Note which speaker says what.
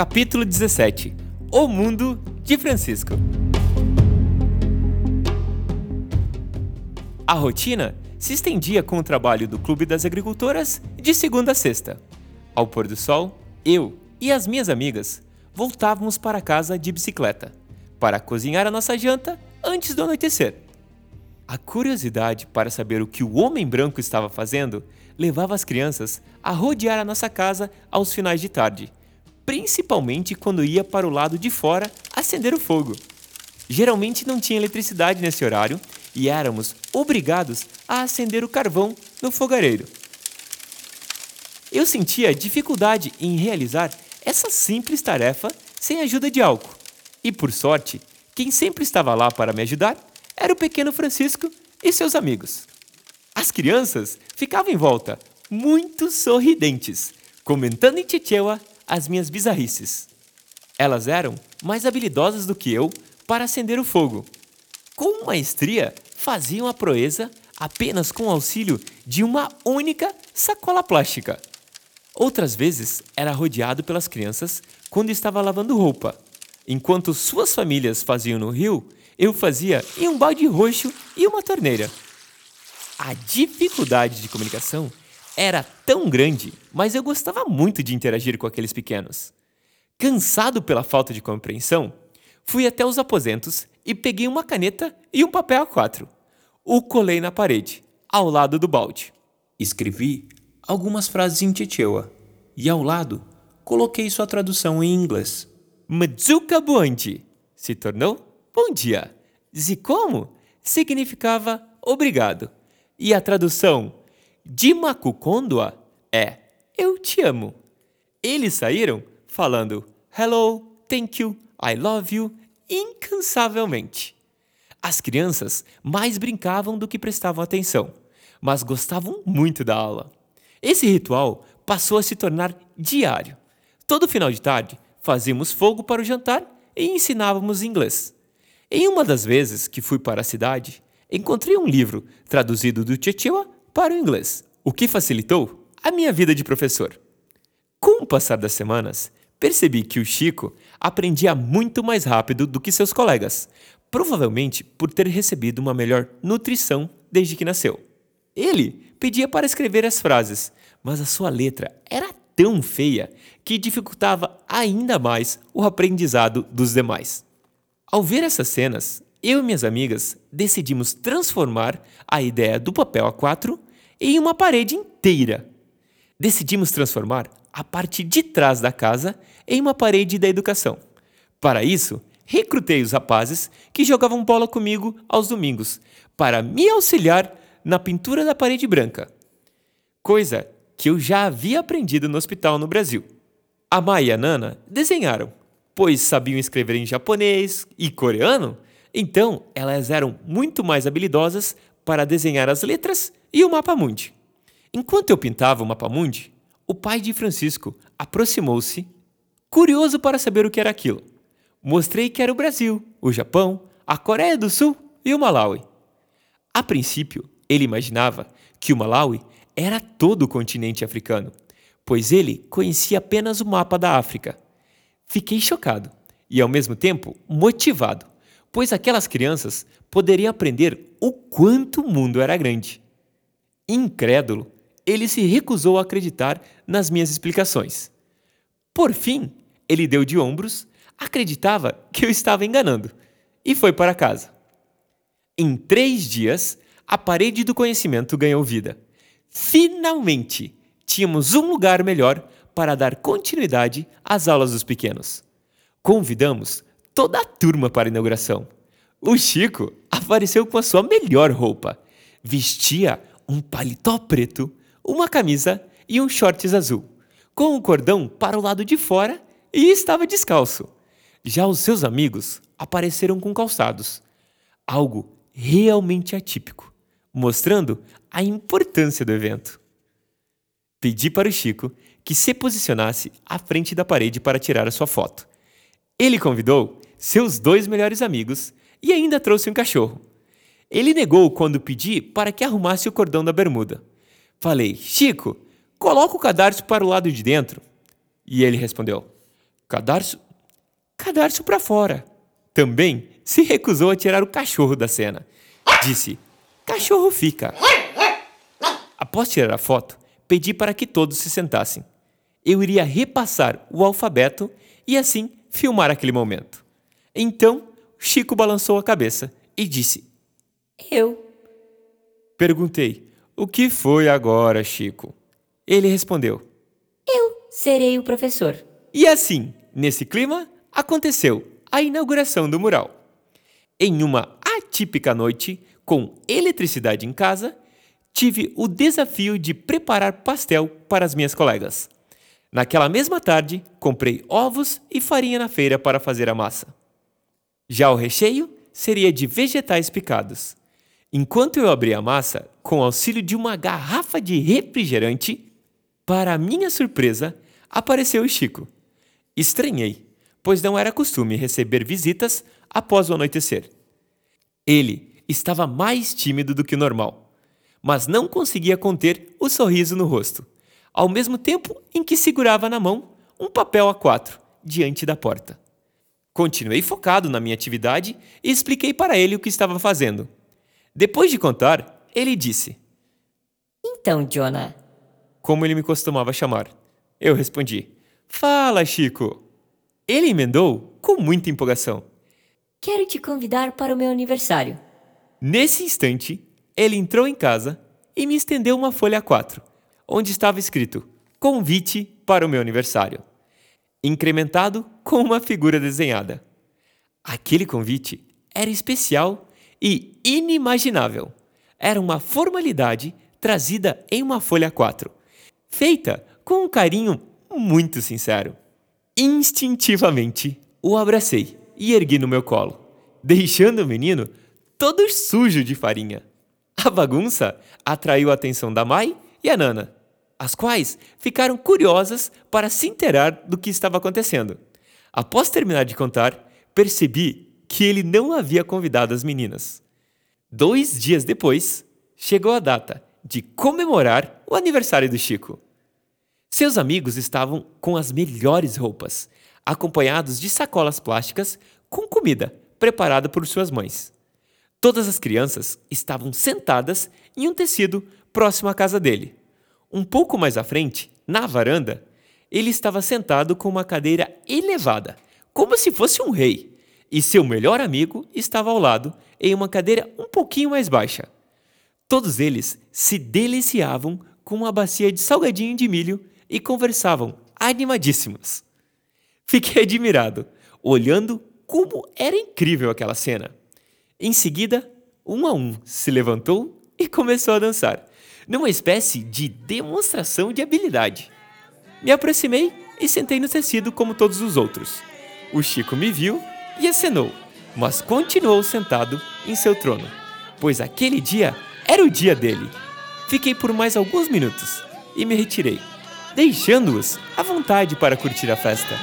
Speaker 1: Capítulo 17 O Mundo de Francisco. A rotina se estendia com o trabalho do Clube das Agricultoras de segunda a sexta. Ao pôr do sol, eu e as minhas amigas voltávamos para casa de bicicleta para cozinhar a nossa janta antes do anoitecer. A curiosidade para saber o que o homem branco estava fazendo levava as crianças a rodear a nossa casa aos finais de tarde, principalmente quando ia para o lado de fora acender o fogo. Geralmente não tinha eletricidade nesse horário e éramos obrigados a acender o carvão no fogareiro. Eu sentia dificuldade em realizar essa simples tarefa sem a ajuda de álcool. E por sorte, quem sempre estava lá para me ajudar era o pequeno Francisco e seus amigos. As crianças ficavam em volta, muito sorridentes, comentando em Chichewa as minhas bizarrices. Elas eram mais habilidosas do que eu para acender o fogo. Com maestria, faziam a proeza apenas com o auxílio de uma única sacola plástica. Outras vezes era rodeado pelas crianças quando estava lavando roupa. Enquanto suas famílias faziam no rio, eu fazia em um balde roxo e uma torneira. A dificuldade de comunicação era tão grande, mas eu gostava muito de interagir com aqueles pequenos. Cansado pela falta de compreensão, fui até os aposentos e peguei uma caneta e um papel A4. O colei na parede, ao lado do balde. Escrevi algumas frases em Chichewa e ao lado coloquei sua tradução em inglês. Mzuka Buanti se tornou bom dia. Zikomo significava obrigado. E a tradução de Makukondwa é eu te amo. Eles saíram falando hello, thank you, I love you incansavelmente. As crianças mais brincavam do que prestavam atenção, mas gostavam muito da aula. Esse ritual passou a se tornar diário. Todo final de tarde, fazíamos fogo para o jantar e ensinávamos inglês. Em uma das vezes que fui para a cidade, encontrei um livro traduzido do Chichewa para o inglês, o que facilitou a minha vida de professor. Com o passar das semanas, percebi que o Chico aprendia muito mais rápido do que seus colegas, provavelmente por ter recebido uma melhor nutrição desde que nasceu. Ele pedia para escrever as frases, mas a sua letra era tão feia que dificultava ainda mais o aprendizado dos demais. Ao ver essas cenas, eu e minhas amigas decidimos transformar a ideia do papel A4 em uma parede inteira. Decidimos transformar a parte de trás da casa em uma parede da educação. Para isso, recrutei os rapazes que jogavam bola comigo aos domingos para me auxiliar na pintura da parede branca. Coisa que eu já havia aprendido no hospital no Brasil. A Mai e a Nana desenharam, pois sabiam escrever em japonês e coreano, então elas eram muito mais habilidosas para desenhar as letras e o mapa mundi. Enquanto eu pintava o mapa mundi, o pai de Francisco aproximou-se, curioso para saber o que era aquilo. Mostrei que era o Brasil, o Japão, a Coreia do Sul e o Malawi. A princípio, ele imaginava que o Malawi era todo o continente africano, pois ele conhecia apenas o mapa da África. Fiquei chocado e, ao mesmo tempo, motivado, pois aquelas crianças poderiam aprender o quanto o mundo era grande. Incrédulo, ele se recusou a acreditar nas minhas explicações. Por fim, ele deu de ombros, acreditava que eu estava enganando e foi para casa. Em três dias, a parede do conhecimento ganhou vida. Finalmente, tínhamos um lugar melhor para dar continuidade às aulas dos pequenos. Convidamos toda a turma para a inauguração. O Chico apareceu com a sua melhor roupa. Vestia um paletó preto, uma camisa e um shorts azul, com um cordão para o lado de fora e estava descalço. Já os seus amigos apareceram com calçados, algo realmente atípico, mostrando a importância do evento. Pedi para o Chico que se posicionasse à frente da parede para tirar a sua foto. Ele convidou seus dois melhores amigos e ainda trouxe um cachorro. Ele negou quando pedi para que arrumasse o cordão da bermuda. Falei, Chico, coloca o cadarço para o lado de dentro. E ele respondeu, Cadarço. Cadarço para fora. Também se recusou a tirar o cachorro da cena. Disse: Cachorro fica. Após tirar a foto, pedi para que todos se sentassem. Eu iria repassar o alfabeto e assim filmar aquele momento. Então, Chico balançou a cabeça e disse:
Speaker 2: Eu.
Speaker 1: Perguntei: O que foi agora, Chico? Ele respondeu:
Speaker 2: Eu serei o professor.
Speaker 1: E assim, nesse clima, aconteceu a inauguração do mural. Em uma atípica noite, com eletricidade em casa, tive o desafio de preparar pastel para as minhas colegas. Naquela mesma tarde, comprei ovos e farinha na feira para fazer a massa. Já o recheio seria de vegetais picados. Enquanto eu abria a massa, com auxílio de uma garrafa de refrigerante, para minha surpresa, apareceu o Chico. Estranhei, pois não era costume receber visitas após o anoitecer. Ele estava mais tímido do que normal, mas não conseguia conter o sorriso no rosto, ao mesmo tempo em que segurava na mão um papel A4 diante da porta. Continuei focado na minha atividade e expliquei para ele o que estava fazendo. Depois de contar, ele disse:
Speaker 2: Então, Jonah.
Speaker 1: Como ele me costumava chamar. Eu respondi: Fala, Chico. Ele emendou com muita empolgação.
Speaker 2: Quero te convidar para o meu aniversário.
Speaker 1: Nesse instante, ele entrou em casa e me estendeu uma folha A4, onde estava escrito Convite para o meu aniversário, incrementado com uma figura desenhada. Aquele convite era especial e inimaginável. Era uma formalidade trazida em uma folha A4, feita com um carinho muito sincero. Instintivamente, o abracei e ergui no meu colo, deixando o menino todo sujo de farinha. A bagunça atraiu a atenção da Mai e a Nana, as quais ficaram curiosas para se inteirar do que estava acontecendo. Após terminar de contar, percebi que ele não havia convidado as meninas. Dois dias depois, chegou a data de comemorar o aniversário do Chico. Seus amigos estavam com as melhores roupas, acompanhados de sacolas plásticas com comida preparada por suas mães. Todas as crianças estavam sentadas em um tecido próximo à casa dele. Um pouco mais à frente, na varanda, ele estava sentado com uma cadeira elevada, como se fosse um rei, e seu melhor amigo estava ao lado, em uma cadeira um pouquinho mais baixa. Todos eles se deliciavam com uma bacia de salgadinho de milho e conversavam animadíssimos. Fiquei admirado, olhando como era incrível aquela cena. Em seguida, um a um se levantou e começou a dançar, numa espécie de demonstração de habilidade. Me aproximei e sentei no tecido como todos os outros. O Chico me viu e acenou, mas continuou sentado em seu trono, pois aquele dia era o dia dele. Fiquei por mais alguns minutos e me retirei, deixando-os à vontade para curtir a festa.